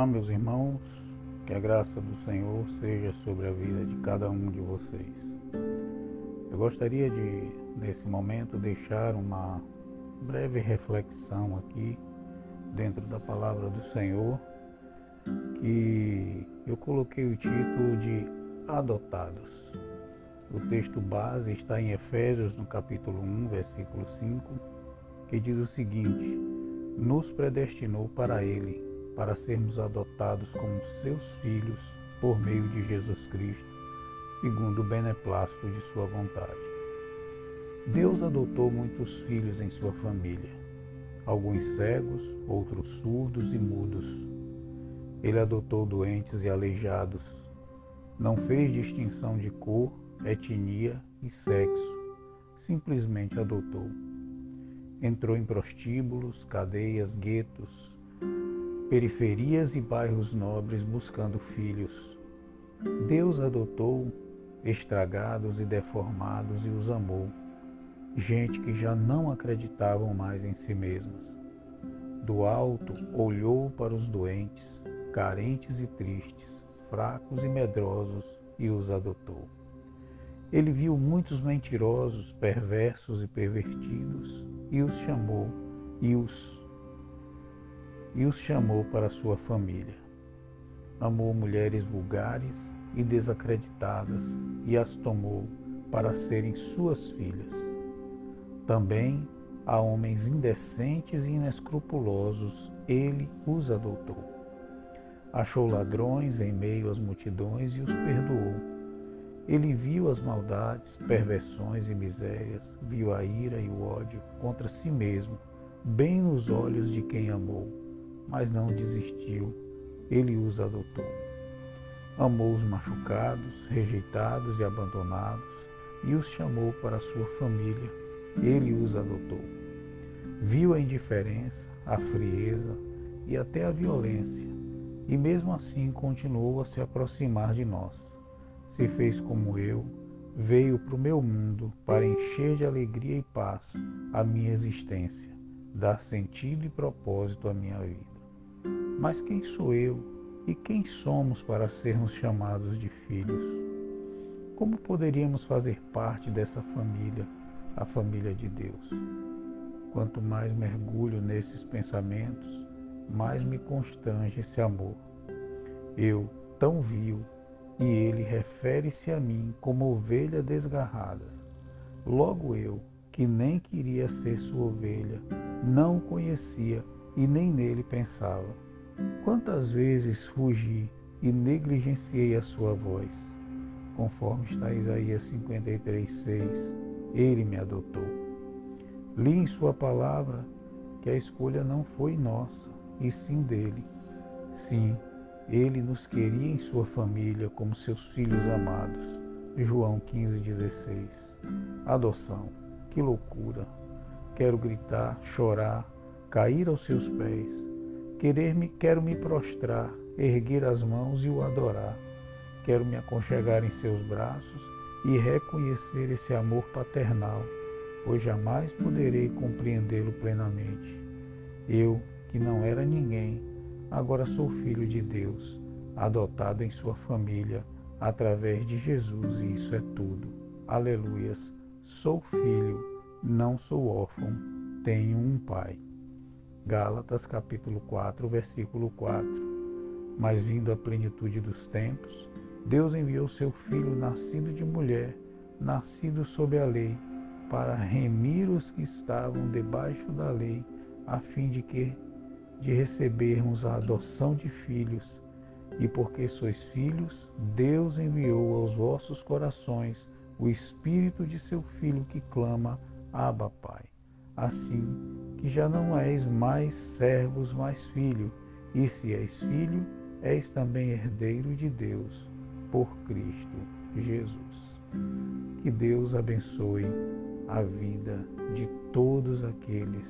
Olá, meus irmãos, que a graça do Senhor seja sobre a vida de cada um de vocês. Eu gostaria de, nesse momento, deixar uma breve reflexão aqui dentro da palavra do Senhor, que eu coloquei o título de Adotados. O texto base está em Efésios, no capítulo 1, versículo 5, que diz o seguinte: Nos predestinou para Ele para sermos adotados como seus filhos por meio de Jesus Cristo, segundo o beneplácito de Sua vontade. Deus adotou muitos filhos em sua família, alguns cegos, outros surdos e mudos. Ele adotou doentes e aleijados. Não fez distinção de cor, etnia e sexo. Simplesmente adotou. Entrou em prostíbulos, cadeias, guetos, periferias e bairros nobres buscando filhos. Deus adotou estragados e deformados e os amou, gente que já não acreditavam mais em si mesmas. Do alto olhou para os doentes, carentes e tristes, fracos e medrosos e os adotou. Ele viu muitos mentirosos, perversos e pervertidos e os chamou e os e os chamou para sua família. Amou mulheres vulgares e desacreditadas e as tomou para serem suas filhas. Também a homens indecentes e inescrupulosos ele os adotou. Achou ladrões em meio às multidões e os perdoou. Ele viu as maldades, perversões e misérias, viu a ira e o ódio contra si mesmo, bem nos olhos de quem amou mas não desistiu. Ele os adotou. Amou os machucados, rejeitados e abandonados e os chamou para sua família. Ele os adotou. Viu a indiferença, a frieza e até a violência, e mesmo assim continuou a se aproximar de nós. Se fez como eu, veio para o meu mundo para encher de alegria e paz a minha existência, dar sentido e propósito à minha vida. Mas quem sou eu e quem somos para sermos chamados de filhos? Como poderíamos fazer parte dessa família, a família de Deus? Quanto mais mergulho nesses pensamentos, mais me constrange esse amor. Eu, tão vil, e ele refere-se a mim como ovelha desgarrada. Logo eu, que nem queria ser sua ovelha, não o conhecia e nem nele pensava. Quantas vezes fugi e negligenciei a sua voz? Conforme está Isaías 53,6, ele me adotou. Li em sua palavra que a escolha não foi nossa, e sim dele. Sim, ele nos queria em sua família como seus filhos amados. João 15,16. Adoção. Que loucura! Quero gritar, chorar, cair aos seus pés Querer-me, quero me prostrar, erguer as mãos e o adorar. Quero me aconchegar em seus braços e reconhecer esse amor paternal, pois jamais poderei compreendê-lo plenamente. Eu, que não era ninguém, agora sou filho de Deus, adotado em sua família através de Jesus, e isso é tudo. Aleluias. Sou filho, não sou órfão, tenho um pai. Gálatas capítulo 4, versículo 4. Mas vindo a plenitude dos tempos, Deus enviou seu filho nascido de mulher, nascido sob a lei, para remir os que estavam debaixo da lei, a fim de que de recebermos a adoção de filhos. E porque sois filhos, Deus enviou aos vossos corações o espírito de seu filho que clama: Abba, Pai. Assim que já não és mais servos, mas filho, e se és filho, és também herdeiro de Deus, por Cristo Jesus. Que Deus abençoe a vida de todos aqueles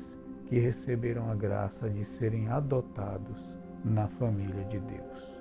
que receberam a graça de serem adotados na família de Deus.